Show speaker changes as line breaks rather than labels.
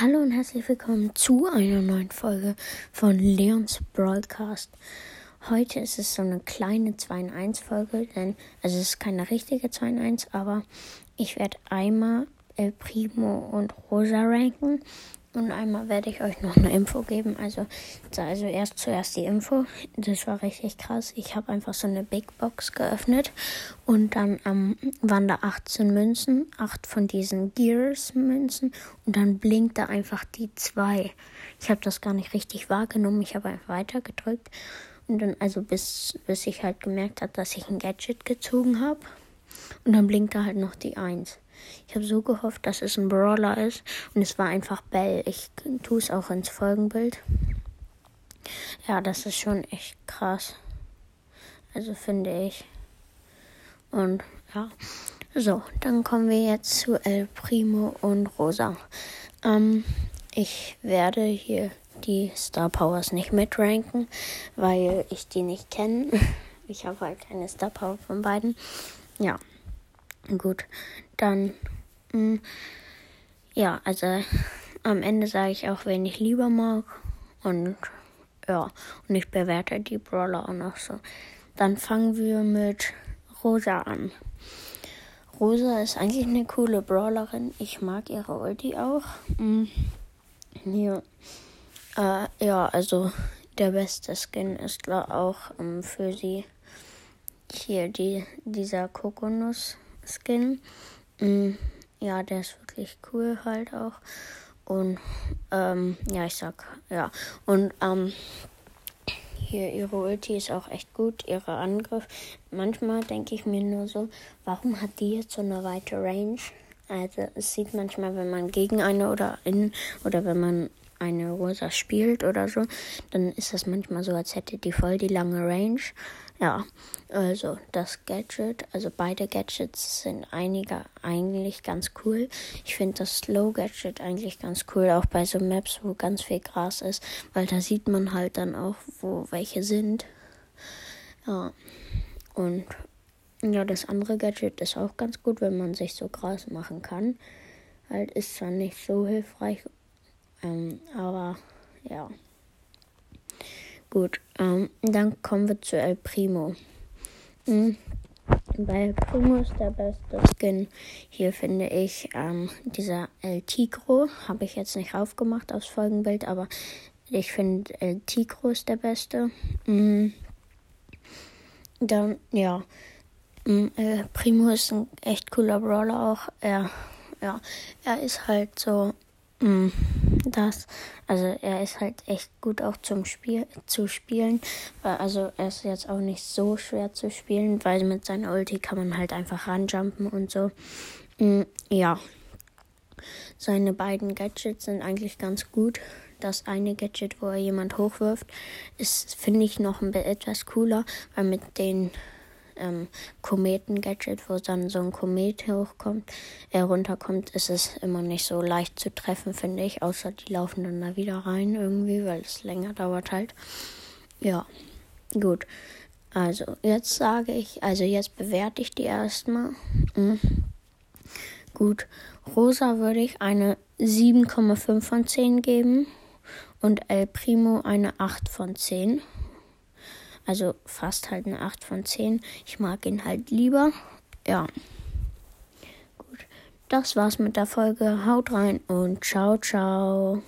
Hallo und herzlich willkommen zu einer neuen Folge von Leons Broadcast. Heute ist es so eine kleine 2 in 1 Folge, denn es ist keine richtige 2 in 1, aber ich werde einmal El Primo und Rosa ranken und einmal werde ich euch noch eine Info geben. Also, also erst zuerst die Info. Das war richtig krass. Ich habe einfach so eine Big Box geöffnet und dann ähm, waren da 18 Münzen, 8 von diesen Gears Münzen und dann blinkte einfach die 2. Ich habe das gar nicht richtig wahrgenommen. Ich habe einfach weiter gedrückt und dann also bis bis ich halt gemerkt habe, dass ich ein Gadget gezogen habe und dann blinkte halt noch die 1. Ich habe so gehofft, dass es ein Brawler ist. Und es war einfach Bell. Ich tue es auch ins Folgenbild. Ja, das ist schon echt krass. Also finde ich. Und ja. So, dann kommen wir jetzt zu El Primo und Rosa. Ähm, ich werde hier die Star Powers nicht mitranken, weil ich die nicht kenne. Ich habe halt keine Star Power von beiden. Ja, gut dann mh, hm, ja, also am Ende sage ich auch, wen ich lieber mag. Und ja, und ich bewerte die Brawler auch noch so. Dann fangen wir mit Rosa an. Rosa ist eigentlich eine coole Brawlerin. Ich mag ihre Ulti auch. Mhm. Hier. Äh, ja, also der beste Skin ist auch ähm, für sie hier die, dieser Kokonuss-Skin. Mm, ja, der ist wirklich cool halt auch. Und ähm, ja, ich sag, ja. Und ähm, hier ihre Ulti ist auch echt gut, ihre Angriff. Manchmal denke ich mir nur so, warum hat die jetzt so eine weite Range? Also es sieht manchmal, wenn man gegen eine oder in oder wenn man eine Rosa spielt oder so, dann ist das manchmal so, als hätte die voll die lange Range. Ja, also das Gadget, also beide Gadgets sind einiger eigentlich ganz cool. Ich finde das Slow Gadget eigentlich ganz cool, auch bei so Maps, wo ganz viel Gras ist, weil da sieht man halt dann auch, wo welche sind. Ja, und ja, das andere Gadget ist auch ganz gut, wenn man sich so Gras machen kann. Halt ist zwar nicht so hilfreich ähm, aber ja. Gut, ähm, dann kommen wir zu El Primo. Mhm. Bei El Primo ist der beste Skin. Hier finde ich ähm, dieser El Tigro. Habe ich jetzt nicht aufgemacht aufs Folgenbild, aber ich finde El Tigro ist der beste. Mhm. Dann, ja. Mhm, El Primo ist ein echt cooler Brawler auch. Er, ja, er ist halt so. Mh, das. Also er ist halt echt gut auch zum Spiel zu spielen. Also er ist jetzt auch nicht so schwer zu spielen, weil mit seiner Ulti kann man halt einfach ranjumpen und so. Mm, ja. Seine beiden Gadgets sind eigentlich ganz gut. Das eine Gadget, wo er jemand hochwirft, ist, finde ich, noch ein bisschen etwas cooler, weil mit den ähm, Kometen-Gadget, wo dann so ein Komet hochkommt, er runterkommt, ist es immer nicht so leicht zu treffen, finde ich. Außer die laufen dann da wieder rein irgendwie, weil es länger dauert halt. Ja, gut. Also, jetzt sage ich, also jetzt bewerte ich die erstmal. Mhm. Gut. Rosa würde ich eine 7,5 von 10 geben und El Primo eine 8 von 10. Also fast halt eine 8 von 10. Ich mag ihn halt lieber. Ja. Gut. Das war's mit der Folge. Haut rein und ciao, ciao.